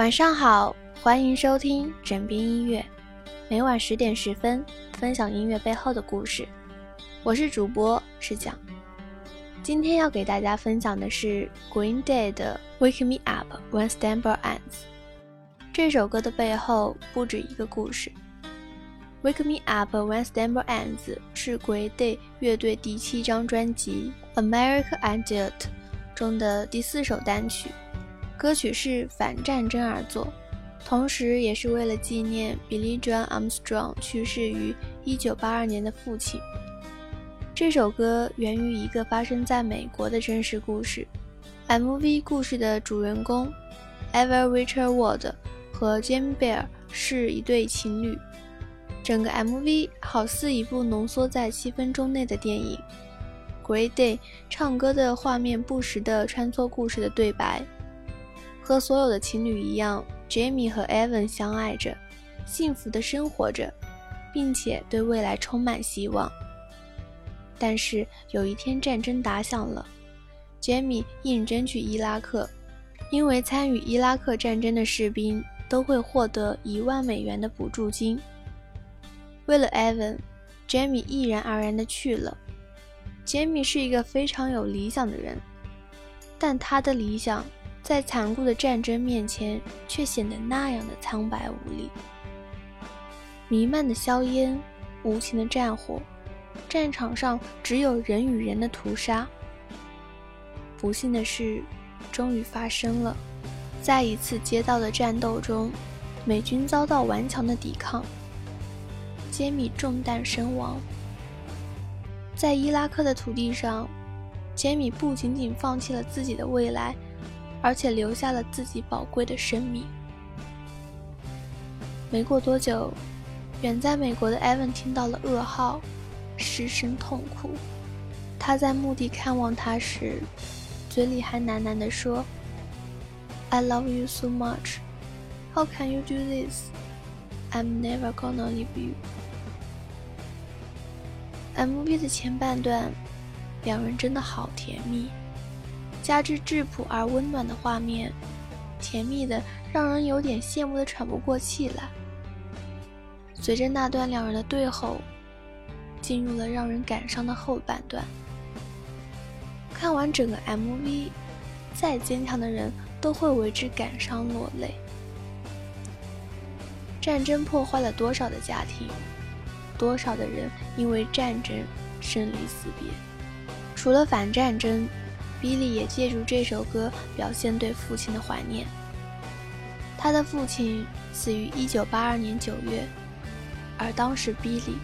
晚上好，欢迎收听枕边音乐，每晚十点十分分享音乐背后的故事。我是主播是讲，今天要给大家分享的是 Green Day 的《Wake Me Up When s t a m b e r Ends》。这首歌的背后不止一个故事。《Wake Me Up When s t a m b e r Ends》是 Green Day 乐队第七张专辑《American Idiot》中的第四首单曲。歌曲是反战争而作，同时也是为了纪念 Billy John Armstrong 去世于1982年的父亲。这首歌源于一个发生在美国的真实故事。MV 故事的主人公 Ever Richard Ward 和 Jamie Bear 是一对情侣。整个 MV 好似一部浓缩在七分钟内的电影。Great Day 唱歌的画面不时地穿梭故事的对白。和所有的情侣一样，Jamie 和 Evan 相爱着，幸福的生活着，并且对未来充满希望。但是有一天战争打响了，Jamie 应征去伊拉克，因为参与伊拉克战争的士兵都会获得一万美元的补助金。为了 Evan，Jamie 毅然而然地去了。Jamie 是一个非常有理想的人，但他的理想。在残酷的战争面前，却显得那样的苍白无力。弥漫的硝烟，无情的战火，战场上只有人与人的屠杀。不幸的事，终于发生了。在一次街道的战斗中，美军遭到顽强的抵抗，杰米中弹身亡。在伊拉克的土地上，杰米不仅仅放弃了自己的未来。而且留下了自己宝贵的生命。没过多久，远在美国的艾文听到了噩耗，失声痛哭。他在墓地看望他时，嘴里还喃喃地说：“I love you so much. How can you do this? I'm never gonna leave you.” MV 的前半段，两人真的好甜蜜。加之质朴而温暖的画面，甜蜜的让人有点羡慕的喘不过气来。随着那段两人的对吼，进入了让人感伤的后半段。看完整个 MV，再坚强的人都会为之感伤落泪。战争破坏了多少的家庭，多少的人因为战争生离死别。除了反战争。比利也借助这首歌表现对父亲的怀念。他的父亲死于1982年9月，而当时比利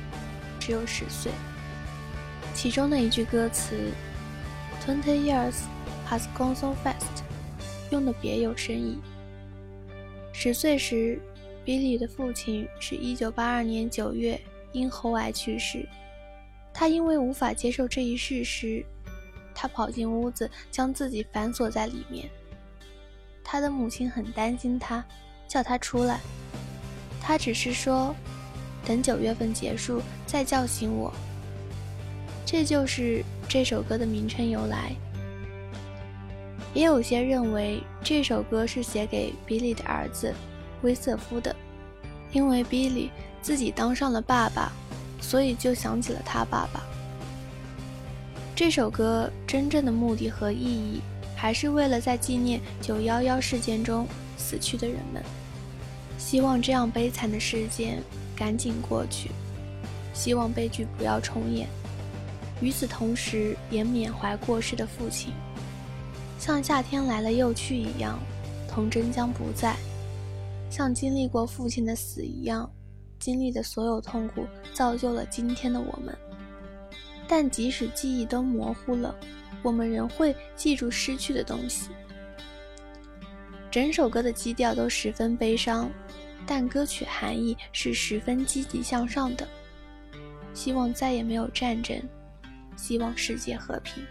只有十岁。其中的一句歌词 “Twenty years has gone so fast”，用的别有深意。十岁时，比利的父亲是一九八二年九月因喉癌去世。他因为无法接受这一事实。他跑进屋子，将自己反锁在里面。他的母亲很担心他，叫他出来。他只是说：“等九月份结束再叫醒我。”这就是这首歌的名称由来。也有些认为这首歌是写给比利的儿子威瑟夫的，因为比利自己当上了爸爸，所以就想起了他爸爸。这首歌真正的目的和意义，还是为了在纪念九幺幺事件中死去的人们，希望这样悲惨的事件赶紧过去，希望悲剧不要重演。与此同时，也缅怀过世的父亲，像夏天来了又去一样，童真将不在，像经历过父亲的死一样，经历的所有痛苦造就了今天的我们。但即使记忆都模糊了，我们仍会记住失去的东西。整首歌的基调都十分悲伤，但歌曲含义是十分积极向上的。希望再也没有战争，希望世界和平，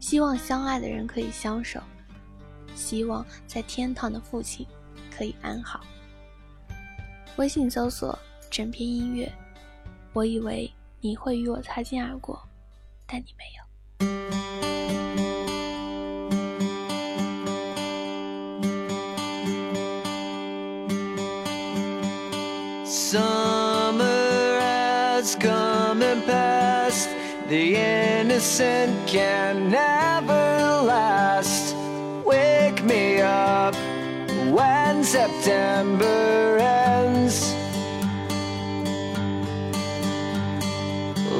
希望相爱的人可以相守，希望在天堂的父亲可以安好。微信搜索“整篇音乐”，我以为。你会与我擦肩而过，但你没有。Summer has come and passed, the innocent can never last. Wake me up when September ends.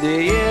The